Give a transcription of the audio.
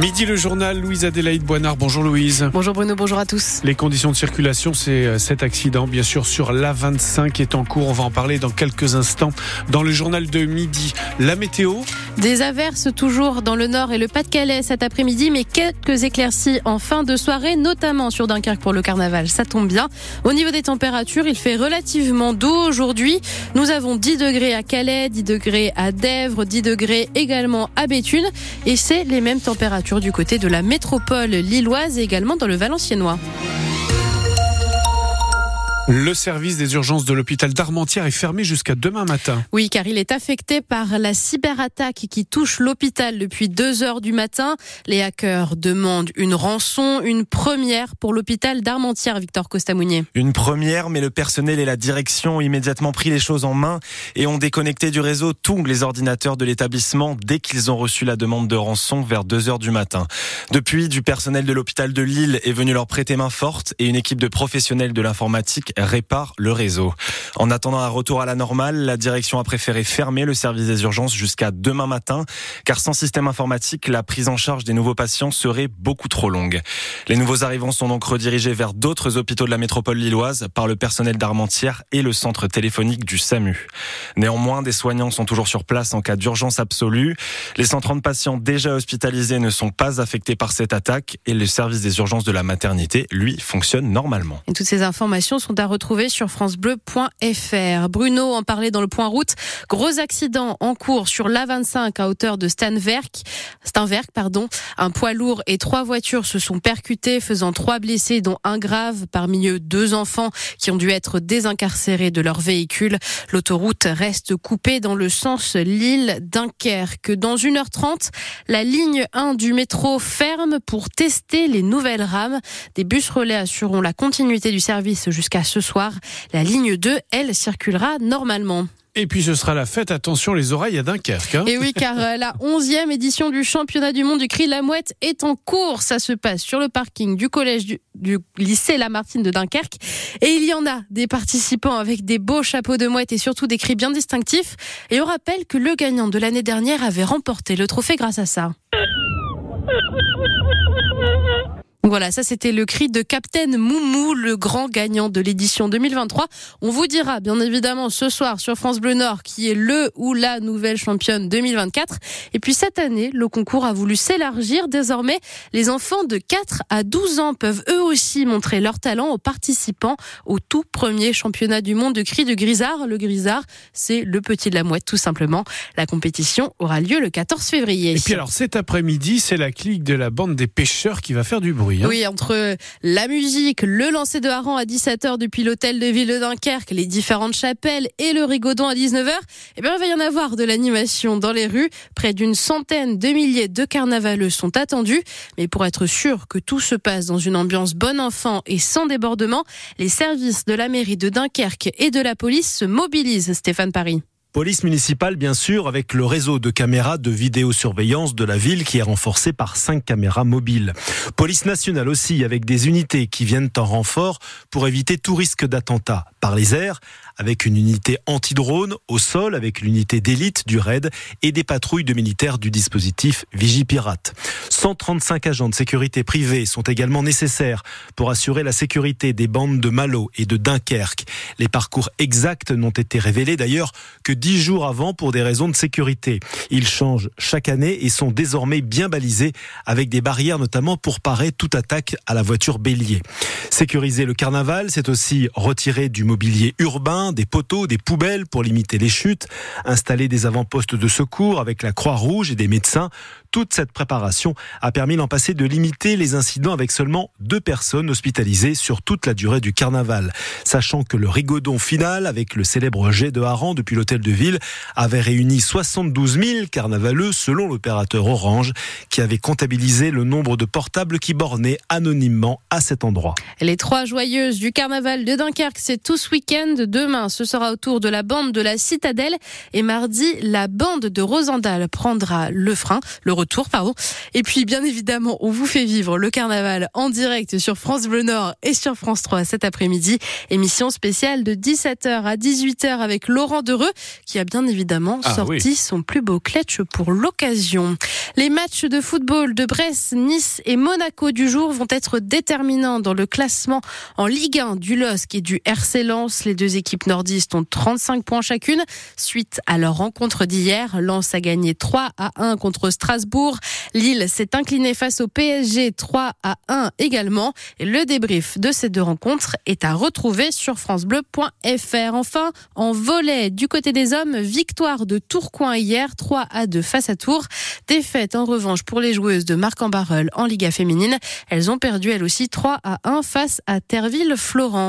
me Midi le journal, Louise Adélaïde Boinard. Bonjour Louise. Bonjour Bruno, bonjour à tous. Les conditions de circulation, c'est euh, cet accident, bien sûr, sur l'A25 est en cours. On va en parler dans quelques instants dans le journal de midi. La météo Des averses toujours dans le nord et le Pas-de-Calais cet après-midi, mais quelques éclaircies en fin de soirée, notamment sur Dunkerque pour le carnaval. Ça tombe bien. Au niveau des températures, il fait relativement doux aujourd'hui. Nous avons 10 degrés à Calais, 10 degrés à Dèvres, 10 degrés également à Béthune. Et c'est les mêmes températures du côté de la métropole lilloise et également dans le Valenciennois. Le service des urgences de l'hôpital d'Armentières est fermé jusqu'à demain matin. Oui, car il est affecté par la cyberattaque qui touche l'hôpital depuis 2 heures du matin. Les hackers demandent une rançon, une première pour l'hôpital d'Armentières, Victor Costamounier. Une première, mais le personnel et la direction ont immédiatement pris les choses en main et ont déconnecté du réseau tous les ordinateurs de l'établissement dès qu'ils ont reçu la demande de rançon vers 2 heures du matin. Depuis, du personnel de l'hôpital de Lille est venu leur prêter main forte et une équipe de professionnels de l'informatique répare le réseau. En attendant un retour à la normale, la direction a préféré fermer le service des urgences jusqu'à demain matin, car sans système informatique, la prise en charge des nouveaux patients serait beaucoup trop longue. Les nouveaux arrivants sont donc redirigés vers d'autres hôpitaux de la métropole lilloise par le personnel d'Armentières et le centre téléphonique du SAMU. Néanmoins, des soignants sont toujours sur place en cas d'urgence absolue. Les 130 patients déjà hospitalisés ne sont pas affectés par cette attaque et le service des urgences de la maternité, lui, fonctionne normalement. Toutes ces informations sont à retrouver sur francebleu.fr. Bruno en parlait dans le point route. Gros accident en cours sur l'A25 à hauteur de Stanwerk. Stanwerk, pardon. Un poids lourd et trois voitures se sont percutées, faisant trois blessés, dont un grave, parmi eux deux enfants qui ont dû être désincarcérés de leur véhicule. L'autoroute reste coupée dans le sens Lille-Dunkerque. Dans 1h30, la ligne 1 du métro ferme pour tester les nouvelles rames. Des bus relais assureront la continuité du service jusqu'à ce soir. La ligne 2, elle, circulera normalement. Et puis ce sera la fête, attention les oreilles à Dunkerque. Hein Et oui, car euh, la onzième édition du championnat du monde du cri de la mouette est en cours. Ça se passe sur le parking du collège du, du lycée Lamartine de Dunkerque. Et il y en a des participants avec des beaux chapeaux de mouette et surtout des cris bien distinctifs. Et on rappelle que le gagnant de l'année dernière avait remporté le trophée grâce à ça. Voilà, ça c'était le cri de Captain Moumou, le grand gagnant de l'édition 2023. On vous dira bien évidemment ce soir sur France Bleu Nord qui est le ou la nouvelle championne 2024. Et puis cette année, le concours a voulu s'élargir. Désormais, les enfants de 4 à 12 ans peuvent eux aussi montrer leur talent aux participants au tout premier championnat du monde de cri de grisard. Le grisard, c'est le petit de la mouette tout simplement. La compétition aura lieu le 14 février. Et puis alors cet après-midi, c'est la clique de la bande des pêcheurs qui va faire du bruit. Hein oui, entre la musique, le lancer de hareng à 17h depuis l'hôtel de ville de Dunkerque, les différentes chapelles et le rigodon à 19h, eh bien, il va y en avoir de l'animation dans les rues. Près d'une centaine de milliers de carnavaleux sont attendus. Mais pour être sûr que tout se passe dans une ambiance bon enfant et sans débordement, les services de la mairie de Dunkerque et de la police se mobilisent, Stéphane Paris. Police municipale, bien sûr, avec le réseau de caméras de vidéosurveillance de la ville qui est renforcé par cinq caméras mobiles. Police nationale aussi, avec des unités qui viennent en renfort pour éviter tout risque d'attentat par les airs, avec une unité anti-drone au sol, avec l'unité d'élite du RAID et des patrouilles de militaires du dispositif Vigipirate. 135 agents de sécurité privés sont également nécessaires pour assurer la sécurité des bandes de Malo et de Dunkerque. Les parcours exacts n'ont été révélés d'ailleurs que dix jours avant pour des raisons de sécurité. Ils changent chaque année et sont désormais bien balisés avec des barrières notamment pour parer toute attaque à la voiture bélier. Sécuriser le carnaval, c'est aussi retirer du mobilier urbain, des poteaux, des poubelles pour limiter les chutes, installer des avant-postes de secours avec la Croix-Rouge et des médecins. Toute cette préparation a permis l'an passé de limiter les incidents avec seulement deux personnes hospitalisées sur toute la durée du carnaval. Sachant que le rigodon final avec le célèbre jet de hareng depuis l'hôtel de ville avait réuni 72 000 carnavaleux selon l'opérateur Orange qui avait comptabilisé le nombre de portables qui bornaient anonymement à cet endroit. Les trois joyeuses du carnaval de Dunkerque, c'est tout ce week-end. Demain, ce sera au tour de la bande de la Citadelle et mardi, la bande de Rosendal prendra le frein. Le retour, pardon. Et puis, bien évidemment, on vous fait vivre le carnaval en direct sur France Bleu Nord et sur France 3 cet après-midi. Émission spéciale de 17h à 18h avec Laurent Dereux, qui a bien évidemment Ah sorti son plus beau clutch pour l'occasion. Les matchs de football de Brest, Nice et Monaco du jour vont être déterminants dans le classement en Ligue 1 du LOSC et du RC Lens. Les deux équipes nordistes ont 35 points chacune. Suite à leur rencontre d'hier, Lens a gagné 3 à 1 contre Strasbourg. Lille s'est incliné face au PSG 3 à 1 également. Et le débrief de ces deux rencontres est à retrouver sur francebleu.fr. Enfin, en volet du côté des hommes, victoire de Tourcoing hier 3 à 2 face à Tours. Défaite en revanche pour les joueuses de Marc en Barreul en Liga féminine. Elles ont perdu elles aussi 3 à 1 face à Terville-Florent.